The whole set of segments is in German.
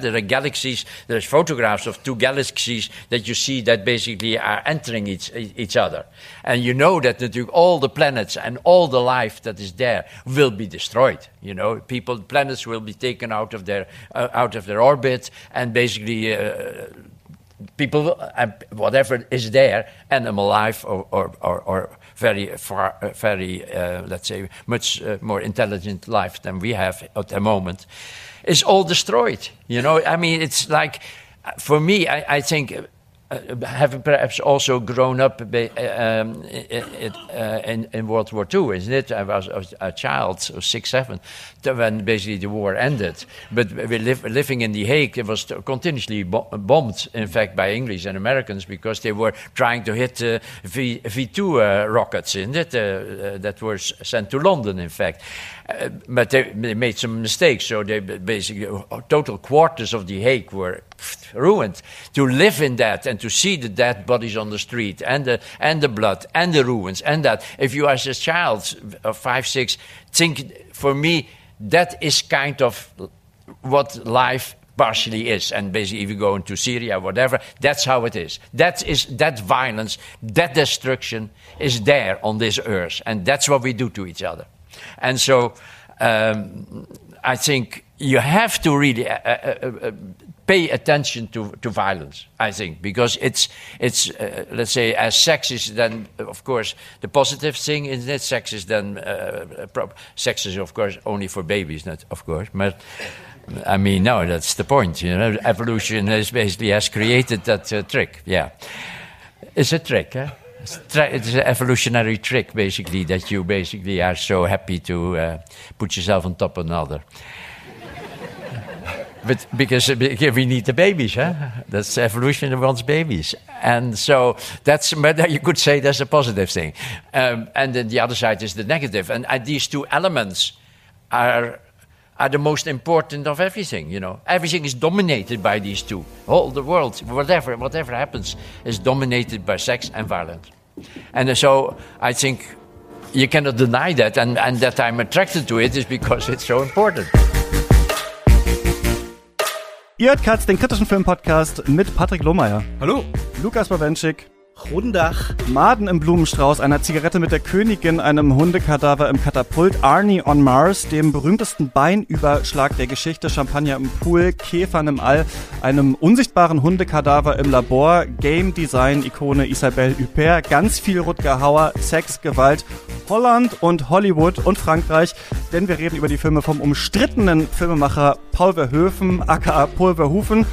There are galaxies, there's photographs of two galaxies that you see that basically are entering each, each other. And you know that all the planets and all the life that is there will be destroyed. You know, people, planets will be taken out of their, uh, out of their orbit and basically uh, people, uh, whatever is there, animal life or, or, or, or very far, uh, very, uh, let's say, much uh, more intelligent life than we have at the moment, is all destroyed. You know, I mean, it's like, for me, I, I think uh, having perhaps also grown up um, in, uh, in, in, World War II, isn't it? I was, a child, so six, seven, when basically the war ended. But we live, living in The Hague, it was continuously bombed, in fact, by English and Americans because they were trying to hit uh, v, V2 uh, rockets, isn't it? Uh, that were sent to London, in fact. Uh, but they, they, made some mistakes, so they basically total quarters of the Hague were ruined. To live in that and to see the dead bodies on the street and the and the blood and the ruins and that, if you as a child of five six think for me that is kind of what life partially is. And basically, if you go into Syria, whatever, that's how it is. That is that violence, that destruction is there on this earth, and that's what we do to each other. And so um, I think you have to really uh, uh, uh, pay attention to, to violence, I think, because it's, it's uh, let's say, as sexist then, of course, the positive thing is that sex is then, uh, sex is, of course, only for babies, not, of course, but. I mean, no, that's the point. You know, evolution has basically has created that uh, trick. Yeah, it's a trick. Eh? It's an evolutionary trick, basically, that you basically are so happy to uh, put yourself on top of another. But because we need the babies, huh? That's evolution wants babies, and so that's. But you could say that's a positive thing, um, and then the other side is the negative. And uh, these two elements are are the most important of everything. You know, everything is dominated by these two. All the world, whatever whatever happens, is dominated by sex and violence. And so I think you cannot deny that, and, and that I'm attracted to it is because it's so important. Ihr hört Katz, den kritischen Filmpodcast mit Patrick Lohmeier. Hallo. Lukas Bawenschik. Rundach. Maden im Blumenstrauß, einer Zigarette mit der Königin, einem Hundekadaver im Katapult, Arnie on Mars, dem berühmtesten Beinüberschlag der Geschichte, Champagner im Pool, Käfern im All, einem unsichtbaren Hundekadaver im Labor, Game Design Ikone Isabelle Huppert, ganz viel Rutger Hauer, Sex, Gewalt, Holland und Hollywood und Frankreich, denn wir reden über die Filme vom umstrittenen Filmemacher Paul Verhoeven, aka Paul Verhoeven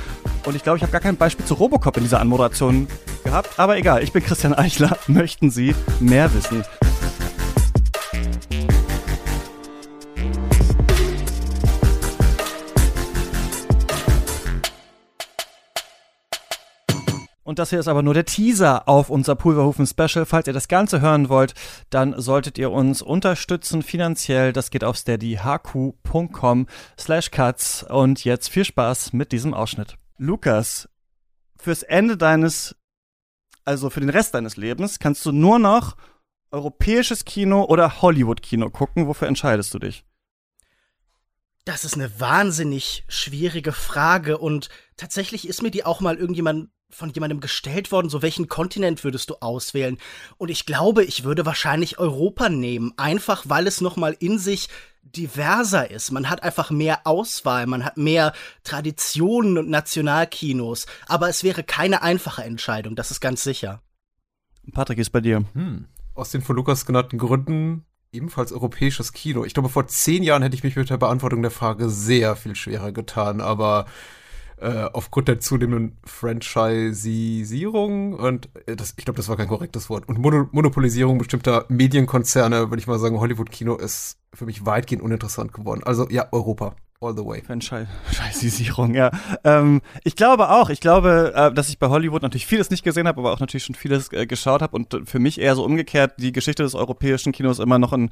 und ich glaube, ich habe gar kein Beispiel zu Robocop in dieser Anmoderation gehabt. Aber egal, ich bin Christian Eichler. Möchten Sie mehr wissen? Und das hier ist aber nur der Teaser auf unser Pulverhofen Special. Falls ihr das Ganze hören wollt, dann solltet ihr uns unterstützen finanziell. Das geht auf steadyhq.com slash cuts. Und jetzt viel Spaß mit diesem Ausschnitt. Lukas, fürs Ende deines, also für den Rest deines Lebens, kannst du nur noch europäisches Kino oder Hollywood-Kino gucken. Wofür entscheidest du dich? Das ist eine wahnsinnig schwierige Frage und tatsächlich ist mir die auch mal irgendjemand von jemandem gestellt worden, so welchen Kontinent würdest du auswählen? Und ich glaube, ich würde wahrscheinlich Europa nehmen, einfach weil es noch mal in sich diverser ist. Man hat einfach mehr Auswahl, man hat mehr Traditionen und Nationalkinos. Aber es wäre keine einfache Entscheidung, das ist ganz sicher. Patrick ist bei dir. Hm. Aus den von Lukas genannten Gründen ebenfalls europäisches Kino. Ich glaube, vor zehn Jahren hätte ich mich mit der Beantwortung der Frage sehr viel schwerer getan, aber äh, aufgrund der zunehmenden Franchisierung und äh, das, ich glaube, das war kein korrektes Wort und Mono Monopolisierung bestimmter Medienkonzerne, würde ich mal sagen, Hollywood-Kino ist für mich weitgehend uninteressant geworden. Also ja, Europa. All the way. Franchisierung, ja. Ähm, ich glaube auch. Ich glaube, äh, dass ich bei Hollywood natürlich vieles nicht gesehen habe, aber auch natürlich schon vieles äh, geschaut habe und für mich eher so umgekehrt die Geschichte des europäischen Kinos immer noch ein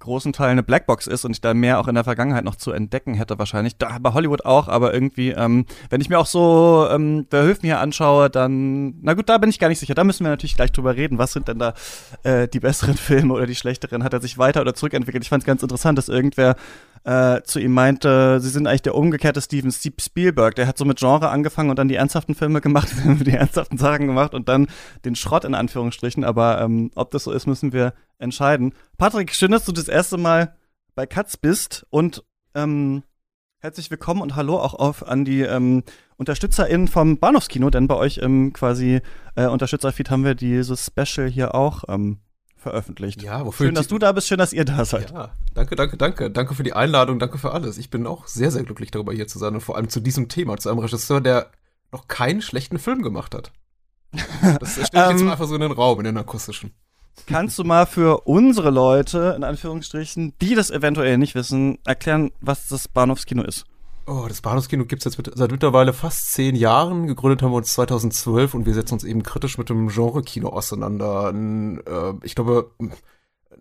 großen Teil eine Blackbox ist und ich da mehr auch in der Vergangenheit noch zu entdecken hätte wahrscheinlich. Da, bei Hollywood auch, aber irgendwie, ähm, wenn ich mir auch so ähm, der Höfen hier anschaue, dann, na gut, da bin ich gar nicht sicher. Da müssen wir natürlich gleich drüber reden. Was sind denn da äh, die besseren Filme oder die schlechteren? Hat er sich weiter oder zurückentwickelt? Ich fand es ganz interessant, dass irgendwer äh, zu ihm meinte, sie sind eigentlich der umgekehrte Steven Spielberg. Der hat so mit Genre angefangen und dann die ernsthaften Filme gemacht, die ernsthaften Sachen gemacht und dann den Schrott in Anführungsstrichen. Aber ähm, ob das so ist, müssen wir entscheiden. Patrick, schön, dass du das erste Mal bei Katz bist und ähm, herzlich willkommen und hallo auch auf an die ähm, UnterstützerInnen vom Bahnhofskino, denn bei euch im quasi äh, Unterstützerfeed haben wir dieses Special hier auch ähm, veröffentlicht. Ja, wofür schön, dass du da bist, schön, dass ihr da seid. Ja, danke, danke, danke. Danke für die Einladung, danke für alles. Ich bin auch sehr, sehr glücklich darüber, hier zu sein und vor allem zu diesem Thema, zu einem Regisseur, der noch keinen schlechten Film gemacht hat. Das stelle ich jetzt Ähm, mal einfach so in den Raum, in den akustischen. Kannst du mal für unsere Leute, in Anführungsstrichen, die das eventuell nicht wissen, erklären, was das Bahnhofskino ist? Oh, das Bahnhofskino gibt's jetzt mit, seit mittlerweile fast zehn Jahren. Gegründet haben wir uns 2012 und wir setzen uns eben kritisch mit dem Genre-Kino auseinander. Ein, äh, ich glaube,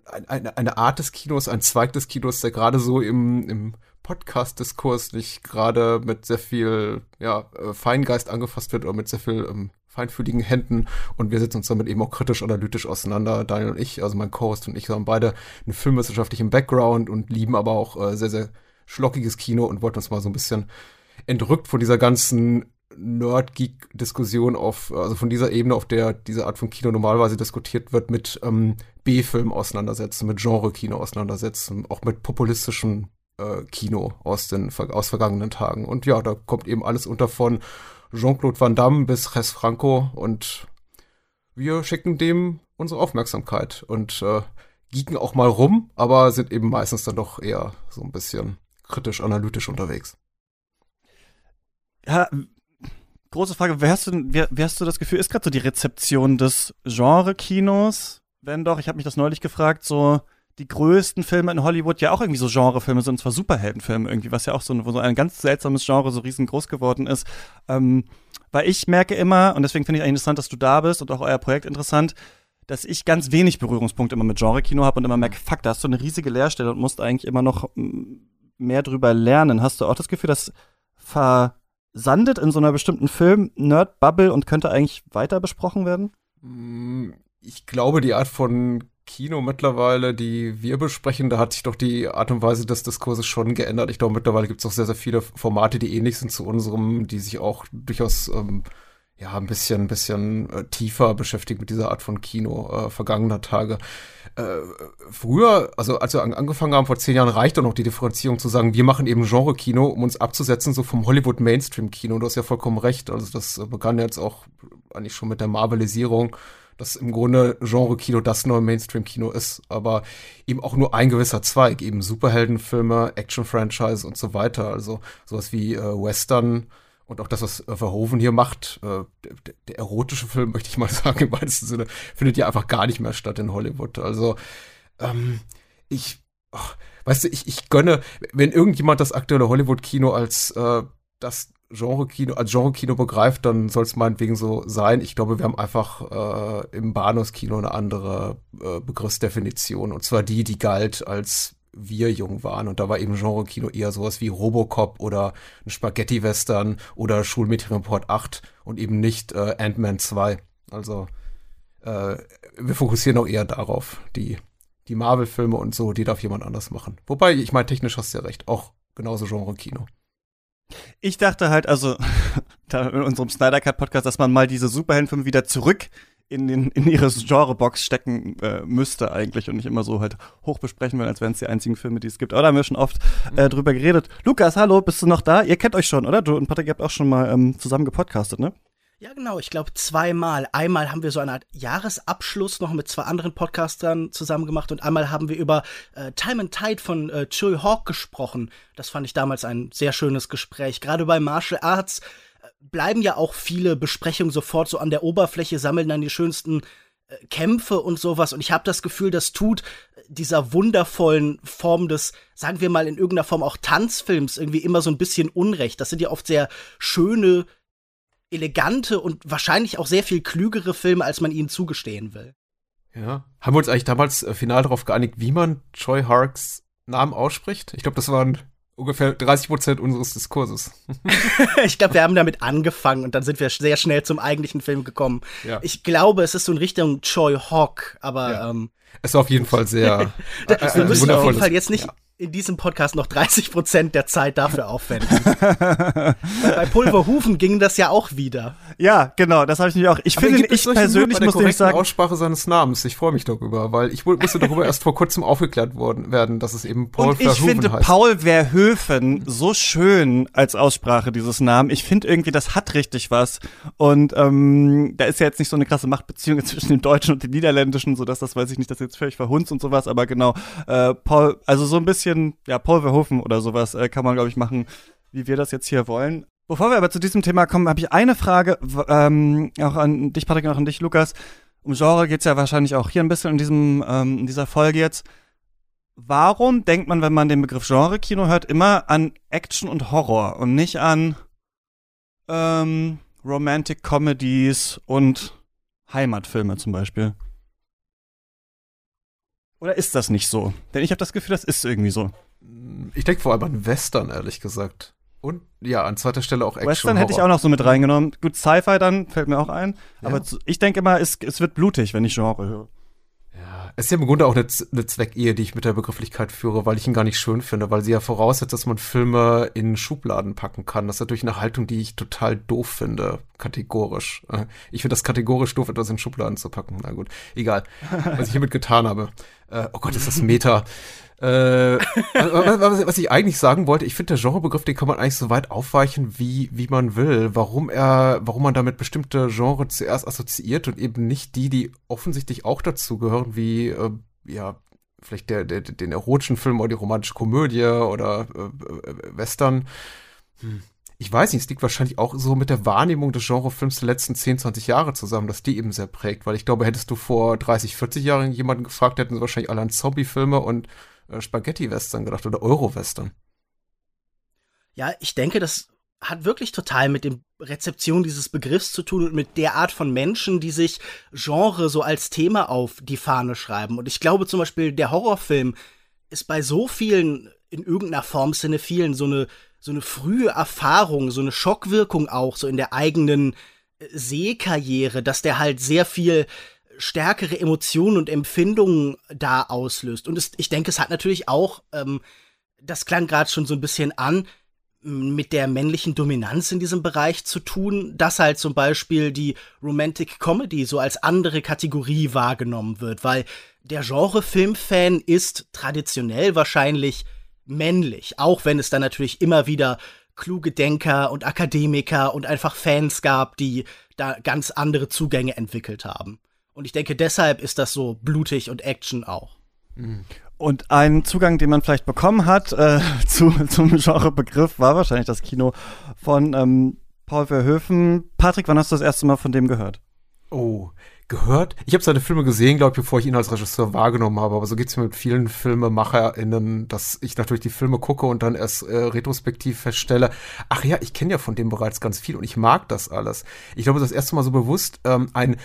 ein, eine, eine Art des Kinos, ein Zweig des Kinos, der gerade so im, im Podcast-Diskurs nicht gerade mit sehr viel ja, äh, Feingeist angefasst wird oder mit sehr viel ähm, feinfühligen Händen. Und wir setzen uns damit eben auch kritisch, analytisch auseinander. Daniel und ich, also mein Co-Host und ich, haben beide einen filmwissenschaftlichen Background und lieben aber auch äh, sehr, sehr schlockiges Kino und wollten uns mal so ein bisschen entrückt von dieser ganzen Nerd-Geek-Diskussion auf, also von dieser Ebene, auf der diese Art von Kino normalerweise diskutiert wird, mit ähm, B-Film auseinandersetzen, mit Genre-Kino auseinandersetzen, auch mit populistischem äh, Kino aus den aus vergangenen Tagen. Und ja, da kommt eben alles unter von Jean-Claude Van Damme bis Res Franco und wir schicken dem unsere Aufmerksamkeit und äh, geeken auch mal rum, aber sind eben meistens dann doch eher so ein bisschen kritisch-analytisch unterwegs. Ja, große Frage, wer hast du, wer, wer hast du das Gefühl, ist gerade so die Rezeption des Genre-Kinos? Wenn doch, ich habe mich das neulich gefragt, so die größten Filme in Hollywood ja auch irgendwie so Genrefilme sind, und zwar Superheldenfilme irgendwie, was ja auch so, ein- so ein ganz seltsames Genre so riesengroß geworden ist. Ähm, weil ich merke immer, und deswegen finde ich eigentlich interessant, dass du da bist und auch euer Projekt interessant, dass ich ganz wenig Berührungspunkte immer mit Genre-Kino habe und immer merke, fuck, da hast du eine riesige Leerstelle und musst eigentlich immer noch mehr drüber lernen. Hast du auch das Gefühl, das versandet in so einer bestimmten Film-Nerd-Bubble und könnte eigentlich weiter besprochen werden? Mm, Ich glaube, die Art von Kino mittlerweile, die wir besprechen, da hat sich doch die Art und Weise des Diskurses schon geändert. Ich glaube, mittlerweile gibt es auch sehr, sehr viele Formate, die ähnlich sind zu unserem, die sich auch durchaus ähm, ja ein bisschen, ein bisschen äh, tiefer beschäftigen mit dieser Art von Kino äh, vergangener Tage. Äh, früher, also als wir an, angefangen haben vor zehn Jahren, reichte noch die Differenzierung zu sagen, wir machen eben Genre-Kino, um uns abzusetzen, so vom Hollywood-Mainstream-Kino. Du hast ja vollkommen recht. Also das äh, begann jetzt auch eigentlich schon mit der Marvelisierung dass im Grunde Genre-Kino das neue Mainstream-Kino ist, aber eben auch nur ein gewisser Zweig, eben Superheldenfilme, Action-Franchise und so weiter. Also sowas wie äh, Western und auch das, was äh, Verhoeven hier macht, äh, der, der erotische Film, möchte ich mal sagen, im weitesten Sinne, findet ja einfach gar nicht mehr statt in Hollywood. Also ähm, ich, ach, weißt du, ich, ich gönne, wenn irgendjemand das aktuelle Hollywood-Kino als äh, das Genre-Kino, als Genre-Kino begreift, dann soll es meinetwegen so sein. Ich glaube, wir haben einfach äh, im Bahnhofskino eine andere äh, Begriffsdefinition. Und zwar die, die galt, als wir jung waren. Und da war eben Genre-Kino eher sowas wie Robocop oder ein Spaghetti-Western oder Schulmädchenreport 8 und eben nicht äh, Ant-Man 2. Also äh, wir fokussieren auch eher darauf. Die, die Marvel-Filme und so, die darf jemand anders machen. Wobei, ich meine, technisch hast du ja recht, auch genauso Genre-Kino. Ich dachte halt, also da in unserem Snyder Cut Podcast, dass man mal diese Superheldenfilme wieder zurück in, den, in ihre Genrebox stecken äh, müsste eigentlich und nicht immer so halt hoch besprechen will, als wären es die einzigen Filme, die es gibt. Aber da haben wir schon oft äh, drüber geredet. Lukas, hallo, bist du noch da? Ihr kennt euch schon, oder? Du und Patrick, ihr habt auch schon mal ähm, zusammen gepodcastet, ne? Ja, genau. Ich glaube zweimal. Einmal haben wir so eine Art Jahresabschluss noch mit zwei anderen Podcastern zusammen gemacht und einmal haben wir über äh, Time and Tide von äh, Chewie Hawk gesprochen. Das fand ich damals ein sehr schönes Gespräch. Gerade bei Martial Arts äh, bleiben ja auch viele Besprechungen sofort so an der Oberfläche, sammeln dann die schönsten äh, Kämpfe und sowas. Und ich habe das Gefühl, das tut äh, dieser wundervollen Form des, sagen wir mal in irgendeiner Form auch Tanzfilms irgendwie immer so ein bisschen Unrecht. Das sind ja oft sehr schöne elegante und wahrscheinlich auch sehr viel klügere Filme, als man ihnen zugestehen will. Ja. Haben wir uns eigentlich damals äh, final darauf geeinigt, wie man Troy Harks Namen ausspricht? Ich glaube, das waren ungefähr 30 Prozent unseres Diskurses. ich glaube, wir haben damit angefangen und dann sind wir sehr schnell zum eigentlichen Film gekommen. Ja. Ich glaube, es ist so in Richtung Choi Hawk, aber ja. ähm, es ist auf jeden Fall sehr. äh, wir müssen auf jeden Fall jetzt nicht ja in diesem Podcast noch 30 Prozent der Zeit dafür aufwenden. bei Pulverhufen ging das ja auch wieder. Ja, genau, das habe ich nicht auch. Ich Aber finde, ich persönlich muss nicht sagen. Aussprache seines Namens. Ich freue mich darüber, weil ich musste darüber erst vor kurzem aufgeklärt worden werden, dass es eben Paul Und ich finde heißt. Paul Verhoeven so schön als Aussprache dieses Namen. Ich finde irgendwie, das hat richtig was. Und ähm, da ist ja jetzt nicht so eine krasse Machtbeziehung zwischen dem Deutschen und dem Niederländischen, so dass das weiß ich nicht, dass jetzt völlig verhunzt und sowas. Aber genau, äh, Paul, also so ein bisschen bisschen, ja, Paul Verhoeven oder sowas äh, kann man, glaube ich, machen, wie wir das jetzt hier wollen. Bevor wir aber zu diesem Thema kommen, habe ich eine Frage, ähm, auch an dich, Patrick, und auch an dich, Lukas. Um Genre geht es ja wahrscheinlich auch hier ein bisschen in, diesem, ähm, in dieser Folge jetzt. Warum denkt man, wenn man den Begriff Genre-Kino hört, immer an Action und Horror und nicht an ähm, Romantic Comedies und Heimatfilme zum Beispiel? Oder ist das nicht so? Denn ich habe das Gefühl, das ist irgendwie so. Ich denke vor allem an Western, ehrlich gesagt. Und ja, an zweiter Stelle auch Action. Western hätte ich auch noch so mit reingenommen. Gut, Sci-Fi dann fällt mir auch ein. Ja. Aber ich denke immer, es, es wird blutig, wenn ich Genre höre. Es ist ja im Grunde auch eine, eine Zweckehe, die ich mit der Begrifflichkeit führe, weil ich ihn gar nicht schön finde, weil sie ja voraussetzt, dass man Filme in Schubladen packen kann. Das ist natürlich eine Haltung, die ich total doof finde, kategorisch. Äh, ich finde das kategorisch doof, etwas in Schubladen zu packen. Na gut, egal, was ich hiermit getan habe. Äh, oh Gott, ist das Meta. Äh, was, was, ich eigentlich sagen wollte, ich finde der Genrebegriff, den kann man eigentlich so weit aufweichen, wie, wie man will. Warum er, warum man damit bestimmte Genre zuerst assoziiert und eben nicht die, die offensichtlich auch dazu gehören, wie, äh, ja, vielleicht der, der, den erotischen Film oder die romantische Komödie oder äh, äh, Western. Hm. Ich weiß nicht, es liegt wahrscheinlich auch so mit der Wahrnehmung des Genrefilms der letzten 10, 20 Jahre zusammen, dass die eben sehr prägt, weil ich glaube, hättest du vor 30, 40 Jahren jemanden gefragt, hätten sie wahrscheinlich alle an Zombie-Filme und äh, Spaghetti-Western gedacht oder Euro-Western. Ja, ich denke, das hat wirklich total mit dem Rezeption dieses Begriffs zu tun und mit der Art von Menschen, die sich Genre so als Thema auf die Fahne schreiben. Und ich glaube zum Beispiel, der Horrorfilm ist bei so vielen, in irgendeiner Form vielen so eine, so eine frühe Erfahrung, so eine Schockwirkung auch, so in der eigenen äh, Sehkarriere, dass der halt sehr viel stärkere Emotionen und Empfindungen da auslöst. Und es, ich denke, es hat natürlich auch, ähm, das klang gerade schon so ein bisschen an, mit der männlichen Dominanz in diesem Bereich zu tun, dass halt zum Beispiel die Romantic Comedy so als andere Kategorie wahrgenommen wird, weil der Genre-Filmfan ist traditionell wahrscheinlich männlich, auch wenn es dann natürlich immer wieder kluge Denker und Akademiker und einfach Fans gab, die da ganz andere Zugänge entwickelt haben. Und ich denke, deshalb ist das so blutig und Action auch. Und ein Zugang, den man vielleicht bekommen hat äh, zu, zum Genrebegriff, war wahrscheinlich das Kino von ähm, Paul Verhoeven. Patrick, wann hast du das erste Mal von dem gehört? Oh, gehört? Ich habe seine Filme gesehen, glaube ich, bevor ich ihn als Regisseur wahrgenommen habe. Aber so geht's mir mit vielen FilmemacherInnen, dass ich natürlich die Filme gucke und dann erst äh, retrospektiv feststelle, ach ja, ich kenne ja von dem bereits ganz viel und ich mag das alles. Ich glaube, das erste Mal so bewusst ähm, ein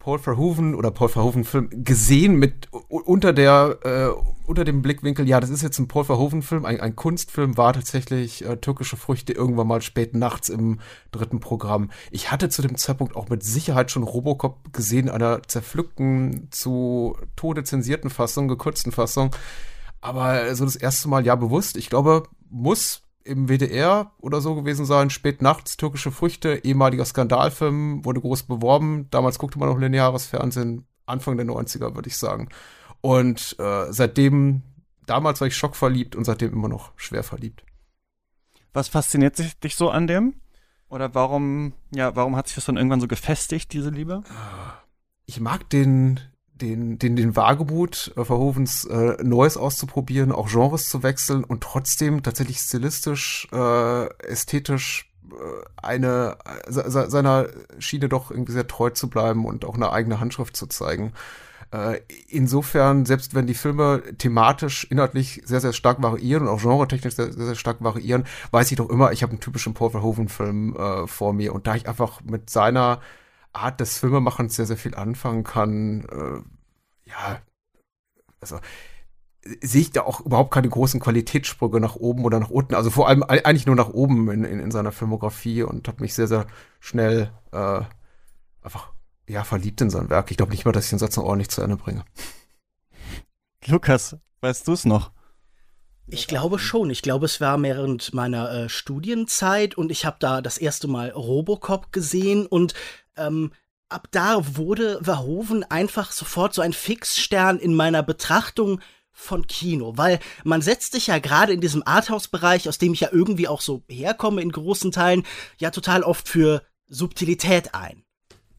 Paul Verhoeven oder Paul Verhoeven Film gesehen mit unter der äh, unter dem Blickwinkel, ja, das ist jetzt ein Paul Verhoeven Film, ein, ein Kunstfilm war tatsächlich äh, türkische Früchte irgendwann mal spät nachts im dritten Programm. Ich hatte zu dem Zeitpunkt auch mit Sicherheit schon Robocop gesehen, einer zerpflückten zu Tode zensierten Fassung, gekürzten Fassung, aber so das erste Mal ja bewusst. Ich glaube, muss im WDR oder so gewesen sein, spät nachts, türkische Früchte, ehemaliger Skandalfilm, wurde groß beworben. Damals guckte man noch lineares Fernsehen, Anfang der 90er, würde ich sagen. Und äh, seitdem, damals war ich schockverliebt und seitdem immer noch schwer verliebt. Was fasziniert dich so an dem? Oder warum, ja, warum hat sich das dann irgendwann so gefestigt, diese Liebe? Ich mag den, den, den, den Wagebut äh, Verhovens äh, Neues auszuprobieren, auch Genres zu wechseln und trotzdem tatsächlich stilistisch, äh, ästhetisch äh, eine se, seiner Schiene doch irgendwie sehr treu zu bleiben und auch eine eigene Handschrift zu zeigen. Äh, insofern, selbst wenn die Filme thematisch, inhaltlich sehr, sehr stark variieren und auch genretechnisch sehr, sehr, sehr stark variieren, weiß ich doch immer, ich habe einen typischen Paul Verhoeven-Film äh, vor mir. Und da ich einfach mit seiner Art des Filmemachens sehr, sehr viel anfangen kann, äh, ja, also sehe ich da auch überhaupt keine großen Qualitätssprünge nach oben oder nach unten. Also vor allem eigentlich nur nach oben in, in, in seiner Filmografie und habe mich sehr, sehr schnell äh, einfach ja, verliebt in sein Werk. Ich glaube nicht mal, dass ich den Satz noch ordentlich zu Ende bringe. Lukas, weißt du es noch? Ich glaube schon. Ich glaube, es war während meiner äh, Studienzeit und ich habe da das erste Mal Robocop gesehen und ähm, ab da wurde Verhoeven einfach sofort so ein Fixstern in meiner Betrachtung von Kino, weil man setzt sich ja gerade in diesem Arthouse-Bereich, aus dem ich ja irgendwie auch so herkomme in großen Teilen, ja total oft für Subtilität ein.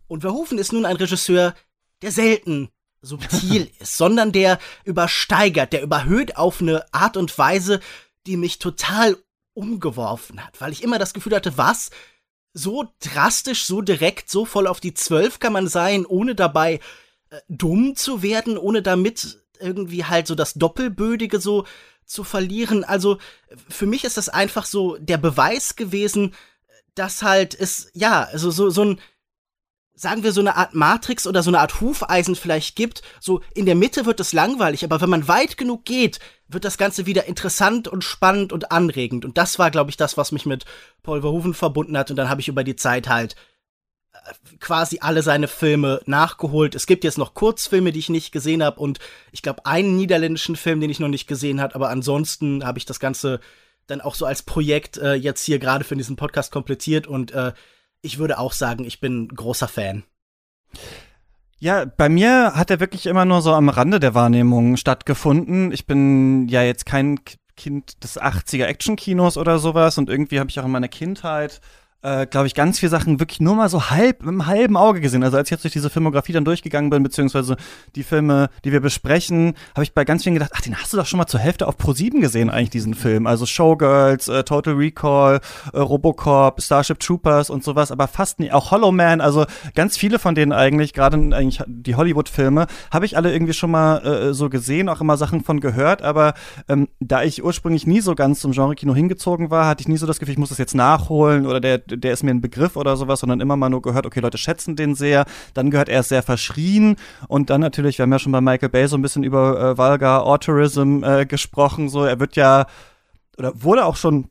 Und Verhoeven ist nun ein Regisseur, der selten subtil ist, sondern der übersteigert, der überhöht auf eine Art und Weise, die mich total umgeworfen hat, weil ich immer das Gefühl hatte, was? So drastisch, so direkt, so voll auf die Zwölf kann man sein, ohne dabei äh, dumm zu werden, ohne damit irgendwie halt so das Doppelbödige so zu verlieren. Also für mich ist das einfach so der Beweis gewesen, dass halt es, ja, also so, so ein, sagen wir, so eine Art Matrix oder so eine Art Hufeisen vielleicht gibt. So in der Mitte wird es langweilig, aber wenn man weit genug geht, wird das Ganze wieder interessant und spannend und anregend. Und das war, glaube ich, das, was mich mit Paul Verhoeven verbunden hat. Und dann habe ich über die Zeit halt äh, quasi alle seine Filme nachgeholt. Es gibt jetzt noch Kurzfilme, die ich nicht gesehen habe und ich glaube einen niederländischen Film, den ich noch nicht gesehen habe, aber ansonsten habe ich das Ganze dann auch so als Projekt äh, jetzt hier gerade für diesen Podcast komplettiert und äh, ich würde auch sagen, ich bin großer Fan. Ja, bei mir hat er wirklich immer nur so am Rande der Wahrnehmung stattgefunden. Ich bin ja jetzt kein Kind des 80er Actionkinos oder sowas und irgendwie habe ich auch in meiner Kindheit äh, glaube ich, ganz viele Sachen wirklich nur mal so halb, mit einem halben Auge gesehen. Also als ich jetzt durch diese Filmografie dann durchgegangen bin, beziehungsweise die Filme, die wir besprechen, habe ich bei ganz vielen gedacht, ach, den hast du doch schon mal zur Hälfte auf Pro7 gesehen, eigentlich, diesen Film. Also Showgirls, äh, Total Recall, äh, Robocop, Starship Troopers und sowas, aber fast nie, auch Hollow Man, also ganz viele von denen eigentlich, gerade eigentlich die Hollywood-Filme, habe ich alle irgendwie schon mal äh, so gesehen, auch immer Sachen von gehört, aber ähm, da ich ursprünglich nie so ganz zum Genre-Kino hingezogen war, hatte ich nie so das Gefühl, ich muss das jetzt nachholen oder der der ist mir ein Begriff oder sowas, sondern immer mal nur gehört, okay, Leute schätzen den sehr. Dann gehört er sehr verschrien und dann natürlich, wir haben ja schon bei Michael Bay so ein bisschen über äh, Vulgar Autorism äh, gesprochen, so er wird ja oder wurde auch schon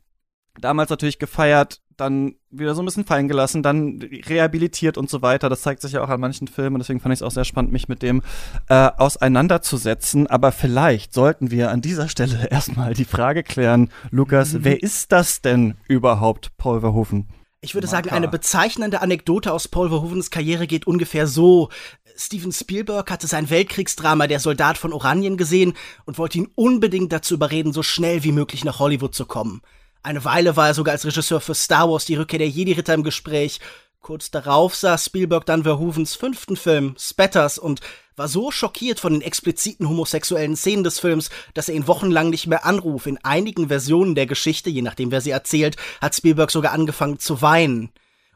damals natürlich gefeiert, dann wieder so ein bisschen fallen gelassen, dann rehabilitiert und so weiter. Das zeigt sich ja auch an manchen Filmen. Deswegen fand ich es auch sehr spannend, mich mit dem äh, auseinanderzusetzen. Aber vielleicht sollten wir an dieser Stelle erstmal die Frage klären, Lukas, mhm. wer ist das denn überhaupt, Paul Verhoeven? Ich würde sagen, eine bezeichnende Anekdote aus Paul Verhoevens Karriere geht ungefähr so. Steven Spielberg hatte sein Weltkriegsdrama Der Soldat von Oranien gesehen und wollte ihn unbedingt dazu überreden, so schnell wie möglich nach Hollywood zu kommen. Eine Weile war er sogar als Regisseur für Star Wars die Rückkehr der Jedi-Ritter im Gespräch. Kurz darauf sah Spielberg dann Verhoevens fünften Film, Spatters, und war so schockiert von den expliziten homosexuellen Szenen des Films, dass er ihn wochenlang nicht mehr anruft. In einigen Versionen der Geschichte, je nachdem wer sie erzählt, hat Spielberg sogar angefangen zu weinen.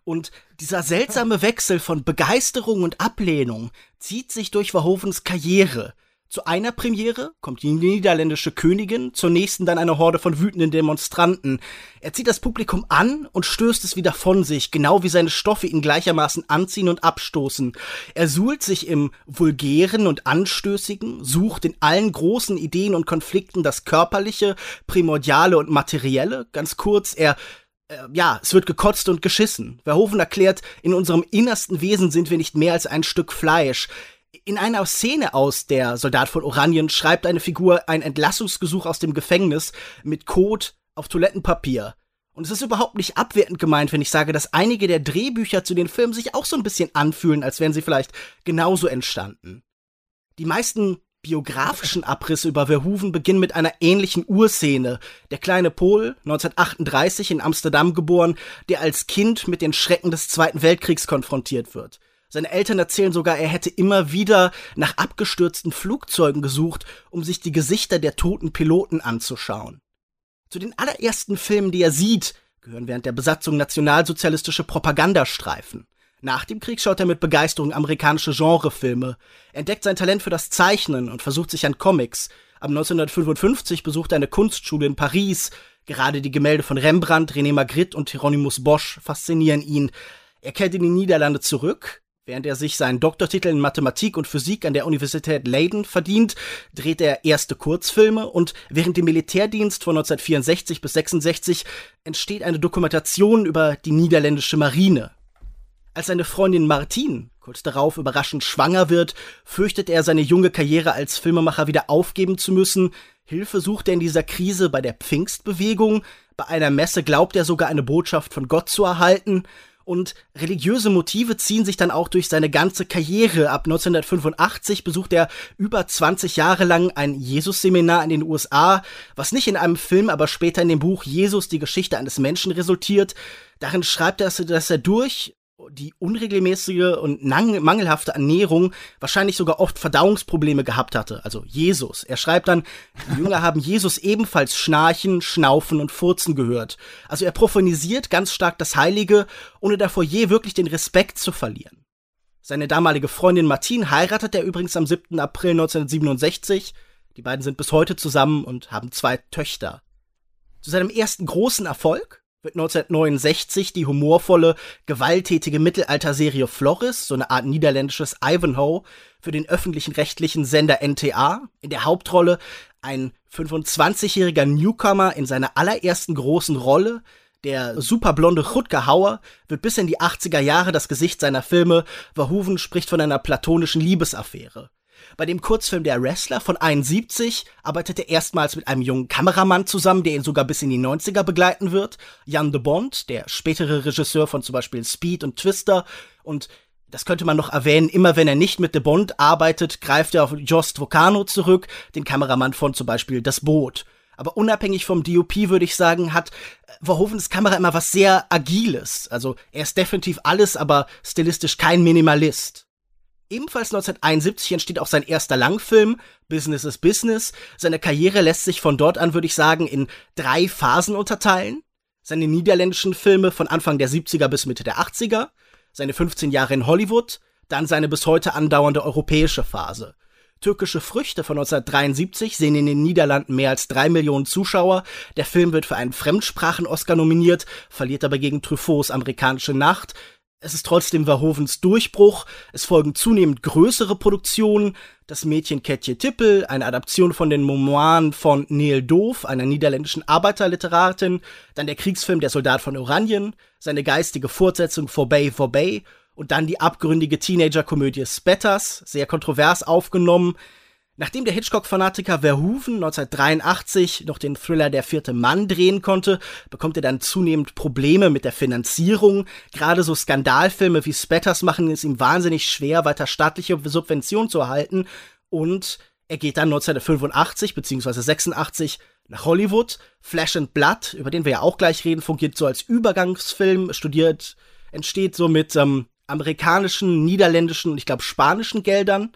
Und dieser seltsame Wechsel von Begeisterung und Ablehnung zieht sich durch Verhovens Karriere. Zu einer Premiere kommt die niederländische Königin, zur nächsten dann eine Horde von wütenden Demonstranten. Er zieht das Publikum an und stößt es wieder von sich, genau wie seine Stoffe ihn gleichermaßen anziehen und abstoßen. Er suhlt sich im Vulgären und Anstößigen, sucht in allen großen Ideen und Konflikten das Körperliche, Primordiale und Materielle. Ganz kurz, er äh, ja, es wird gekotzt und geschissen. Verhoeven erklärt, in unserem innersten Wesen sind wir nicht mehr als ein Stück Fleisch. In einer Szene aus Der Soldat von Oranien schreibt eine Figur ein Entlassungsgesuch aus dem Gefängnis mit Code auf Toilettenpapier. Und es ist überhaupt nicht abwertend gemeint, wenn ich sage, dass einige der Drehbücher zu den Filmen sich auch so ein bisschen anfühlen, als wären sie vielleicht genauso entstanden. Die meisten biografischen Abrisse über Verhoeven beginnen mit einer ähnlichen Urszene. Der kleine Pol, 1938 in Amsterdam geboren, der als Kind mit den Schrecken des Zweiten Weltkriegs konfrontiert wird. Seine Eltern erzählen sogar, er hätte immer wieder nach abgestürzten Flugzeugen gesucht, um sich die Gesichter der toten Piloten anzuschauen. Zu den allerersten Filmen, die er sieht, gehören während der Besatzung nationalsozialistische Propagandastreifen. Nach dem Krieg schaut er mit Begeisterung amerikanische Genrefilme, entdeckt sein Talent für das Zeichnen und versucht sich an Comics. Ab 1955 besucht er eine Kunstschule in Paris. Gerade die Gemälde von Rembrandt, René Magritte und Hieronymus Bosch faszinieren ihn. Er kehrt in die Niederlande zurück, Während er sich seinen Doktortitel in Mathematik und Physik an der Universität Leiden verdient, dreht er erste Kurzfilme und während dem Militärdienst von 1964 bis 66 entsteht eine Dokumentation über die niederländische Marine. Als seine Freundin Martine kurz darauf überraschend schwanger wird, fürchtet er seine junge Karriere als Filmemacher wieder aufgeben zu müssen. Hilfe sucht er in dieser Krise bei der Pfingstbewegung. Bei einer Messe glaubt er sogar eine Botschaft von Gott zu erhalten und religiöse Motive ziehen sich dann auch durch seine ganze Karriere. Ab 1985 besucht er über 20 Jahre lang ein Jesus-Seminar in den USA, was nicht in einem Film, aber später in dem Buch Jesus, die Geschichte eines Menschen resultiert. Darin schreibt er, dass er durch die unregelmäßige und mangelhafte Ernährung wahrscheinlich sogar oft Verdauungsprobleme gehabt hatte. Also Jesus. Er schreibt dann, die Jünger haben Jesus ebenfalls schnarchen, schnaufen und furzen gehört. Also er profanisiert ganz stark das Heilige, ohne davor je wirklich den Respekt zu verlieren. Seine damalige Freundin Martine heiratet er übrigens am 7. April 1967. Die beiden sind bis heute zusammen und haben zwei Töchter. Zu seinem ersten großen Erfolg wird 1969 die humorvolle, gewalttätige Mittelalterserie Floris, so eine Art niederländisches Ivanhoe, für den öffentlichen rechtlichen Sender NTA. In der Hauptrolle ein 25-jähriger Newcomer in seiner allerersten großen Rolle. Der superblonde Rutger Hauer wird bis in die 80er Jahre das Gesicht seiner Filme. Verhoeven spricht von einer platonischen Liebesaffäre. Bei dem Kurzfilm Der Wrestler von 71 arbeitet er erstmals mit einem jungen Kameramann zusammen, der ihn sogar bis in die 90er begleiten wird. Jan de Bond, der spätere Regisseur von zum Beispiel Speed und Twister. Und das könnte man noch erwähnen, immer wenn er nicht mit de Bond arbeitet, greift er auf Jost Vocano zurück, den Kameramann von zum Beispiel Das Boot. Aber unabhängig vom DOP würde ich sagen, hat Verhovens Kamera immer was sehr Agiles. Also er ist definitiv alles, aber stilistisch kein Minimalist. Ebenfalls 1971 entsteht auch sein erster Langfilm, Business is Business. Seine Karriere lässt sich von dort an, würde ich sagen, in drei Phasen unterteilen. Seine niederländischen Filme von Anfang der 70er bis Mitte der 80er, seine 15 Jahre in Hollywood, dann seine bis heute andauernde europäische Phase. Türkische Früchte von 1973 sehen in den Niederlanden mehr als drei Millionen Zuschauer. Der Film wird für einen Fremdsprachen-Oscar nominiert, verliert aber gegen Truffauts Amerikanische Nacht. Es ist trotzdem Verhovens Durchbruch. Es folgen zunehmend größere Produktionen. Das Mädchen Ketje Tippel, eine Adaption von den Memoiren von Neil Doof, einer niederländischen Arbeiterliteratin. Dann der Kriegsfilm Der Soldat von Oranien, seine geistige Fortsetzung Forbay Forbay und dann die abgründige Teenager-Komödie Spetters, sehr kontrovers aufgenommen. Nachdem der Hitchcock-Fanatiker Verhoeven 1983 noch den Thriller Der vierte Mann drehen konnte, bekommt er dann zunehmend Probleme mit der Finanzierung. Gerade so Skandalfilme wie Spatters machen es ihm wahnsinnig schwer, weiter staatliche Subventionen zu erhalten. Und er geht dann 1985 bzw. 86 nach Hollywood. Flash and Blood, über den wir ja auch gleich reden, fungiert so als Übergangsfilm, studiert, entsteht so mit ähm, amerikanischen, niederländischen und ich glaube spanischen Geldern.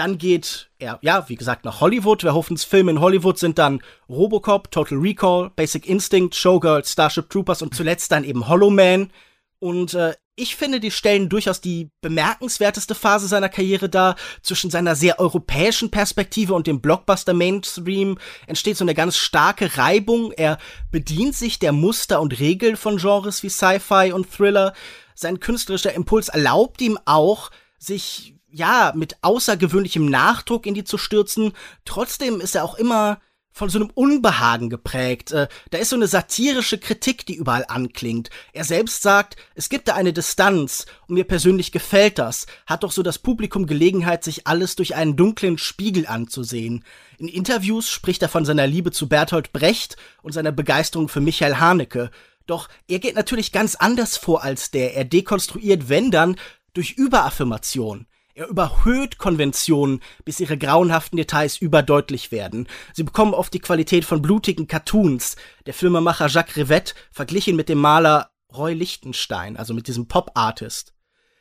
Dann geht er, ja, wie gesagt, nach Hollywood. Verhoffens Filme in Hollywood sind dann Robocop, Total Recall, Basic Instinct, Showgirl, Starship Troopers und zuletzt dann eben Hollow Man. Und äh, ich finde, die stellen durchaus die bemerkenswerteste Phase seiner Karriere dar. Zwischen seiner sehr europäischen Perspektive und dem Blockbuster Mainstream entsteht so eine ganz starke Reibung. Er bedient sich der Muster und Regeln von Genres wie Sci-Fi und Thriller. Sein künstlerischer Impuls erlaubt ihm auch, sich ja, mit außergewöhnlichem Nachdruck in die zu stürzen. Trotzdem ist er auch immer von so einem Unbehagen geprägt. Äh, da ist so eine satirische Kritik, die überall anklingt. Er selbst sagt, es gibt da eine Distanz und mir persönlich gefällt das. Hat doch so das Publikum Gelegenheit, sich alles durch einen dunklen Spiegel anzusehen. In Interviews spricht er von seiner Liebe zu Bertolt Brecht und seiner Begeisterung für Michael Haneke. Doch er geht natürlich ganz anders vor als der. Er dekonstruiert, wenn dann, durch Überaffirmation. Er überhöht Konventionen, bis ihre grauenhaften Details überdeutlich werden. Sie bekommen oft die Qualität von blutigen Cartoons. Der Filmemacher Jacques Rivette verglichen mit dem Maler Roy Lichtenstein, also mit diesem Pop-Artist.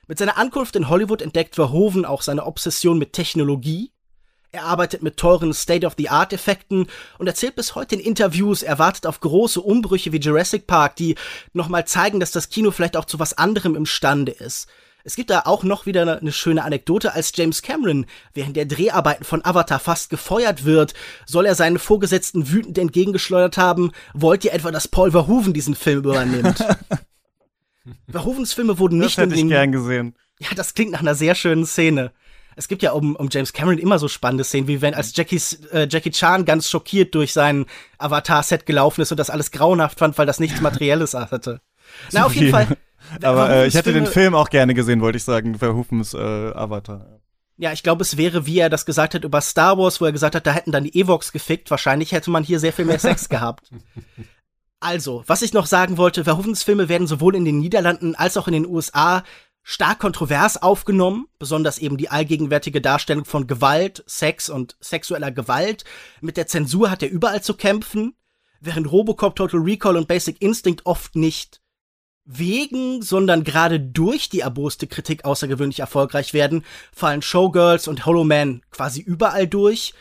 Mit seiner Ankunft in Hollywood entdeckt Verhoeven auch seine Obsession mit Technologie. Er arbeitet mit teuren State-of-the-Art-Effekten und erzählt bis heute in Interviews, er wartet auf große Umbrüche wie Jurassic Park, die nochmal zeigen, dass das Kino vielleicht auch zu was anderem imstande ist. Es gibt da auch noch wieder eine schöne Anekdote, als James Cameron während der Dreharbeiten von Avatar fast gefeuert wird, soll er seinen Vorgesetzten wütend entgegengeschleudert haben, wollt ihr etwa, dass Paul Verhoeven diesen Film übernimmt? Verhoevens Filme wurden nicht das hätte ich gern gesehen. Ja, das klingt nach einer sehr schönen Szene. Es gibt ja um, um James Cameron immer so spannende Szenen, wie wenn als Jackies, äh, Jackie Chan ganz schockiert durch sein Avatar-Set gelaufen ist und das alles grauenhaft fand, weil das nichts Materielles hatte. Na, auf jeden Fall. Aber äh, ich hätte den Film auch gerne gesehen, wollte ich sagen, Verhofens äh, Avatar. Ja, ich glaube, es wäre, wie er das gesagt hat über Star Wars, wo er gesagt hat, da hätten dann die Evox gefickt. Wahrscheinlich hätte man hier sehr viel mehr Sex gehabt. Also, was ich noch sagen wollte, Verhoevens Filme werden sowohl in den Niederlanden als auch in den USA stark kontrovers aufgenommen, besonders eben die allgegenwärtige Darstellung von Gewalt, Sex und sexueller Gewalt. Mit der Zensur hat er überall zu kämpfen, während Robocop, Total Recall und Basic Instinct oft nicht wegen, sondern gerade durch die erboste Kritik außergewöhnlich erfolgreich werden, fallen Showgirls und Hollow Man quasi überall durch.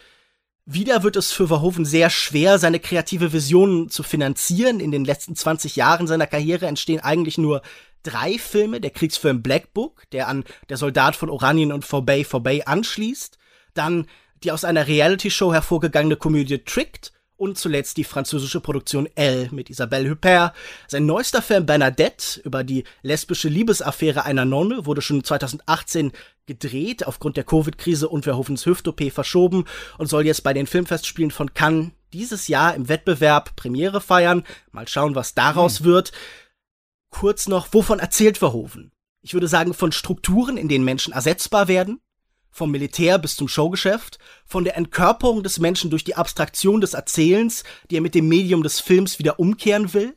Wieder wird es für Verhoeven sehr schwer, seine kreative Visionen zu finanzieren. In den letzten 20 Jahren seiner Karriere entstehen eigentlich nur drei Filme. Der Kriegsfilm Black Book, der an Der Soldat von Oranien und For Bay For Bay anschließt. Dann die aus einer Reality-Show hervorgegangene Komödie Tricked und zuletzt die französische Produktion Elle mit Isabelle Huppert. Sein neuester Film Bernadette über die lesbische Liebesaffäre einer Nonne wurde schon 2018 gedreht, aufgrund der Covid-Krise und Verhoevens Hüft-OP verschoben und soll jetzt bei den Filmfestspielen von Cannes dieses Jahr im Wettbewerb Premiere feiern. Mal schauen, was daraus hm. wird. Kurz noch, wovon erzählt Verhoeven? Ich würde sagen, von Strukturen, in denen Menschen ersetzbar werden, vom Militär bis zum Showgeschäft, von der Entkörperung des Menschen durch die Abstraktion des Erzählens, die er mit dem Medium des Films wieder umkehren will,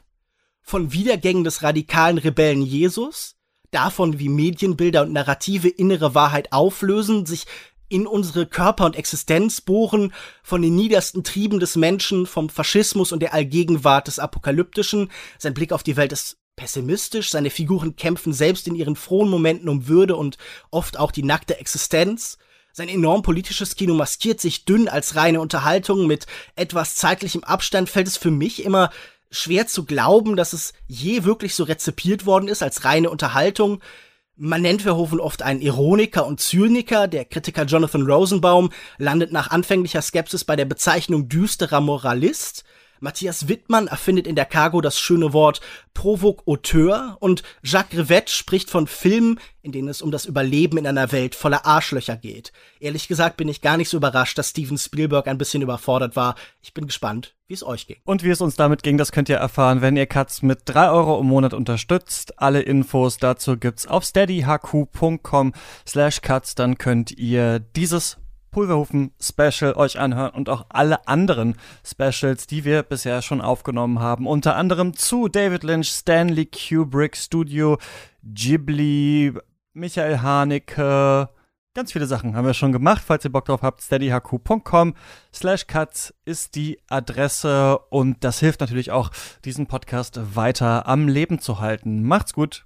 von Wiedergängen des radikalen Rebellen Jesus, davon, wie Medienbilder und Narrative innere Wahrheit auflösen, sich in unsere Körper und Existenz bohren, von den niedersten Trieben des Menschen, vom Faschismus und der Allgegenwart des Apokalyptischen. Sein Blick auf die Welt ist pessimistisch, seine Figuren kämpfen selbst in ihren frohen Momenten um Würde und oft auch die nackte Existenz. Sein enorm politisches Kino maskiert sich dünn als reine Unterhaltung. Mit etwas zeitlichem Abstand fällt es für mich immer schwer zu glauben, dass es je wirklich so rezipiert worden ist als reine Unterhaltung. Man nennt Verhoeven oft einen Ironiker und Zyniker. Der Kritiker Jonathan Rosenbaum landet nach anfänglicher Skepsis bei der Bezeichnung düsterer Moralist. Matthias Wittmann erfindet in der Cargo das schöne Wort Provoque-Auteur und Jacques Rivette spricht von Filmen, in denen es um das Überleben in einer Welt voller Arschlöcher geht. Ehrlich gesagt bin ich gar nicht so überrascht, dass Steven Spielberg ein bisschen überfordert war. Ich bin gespannt, wie es euch ging. Und wie es uns damit ging, das könnt ihr erfahren, wenn ihr Katz mit drei Euro im Monat unterstützt. Alle Infos dazu gibt's auf steadyhq.com slash cuts. Dann könnt ihr dieses Pulverhofen Special euch anhören und auch alle anderen Specials, die wir bisher schon aufgenommen haben. Unter anderem zu David Lynch, Stanley Kubrick, Studio Ghibli, Michael Haneke. Ganz viele Sachen haben wir schon gemacht. Falls ihr Bock drauf habt, steadyhq.com slash cuts ist die Adresse und das hilft natürlich auch, diesen Podcast weiter am Leben zu halten. Macht's gut!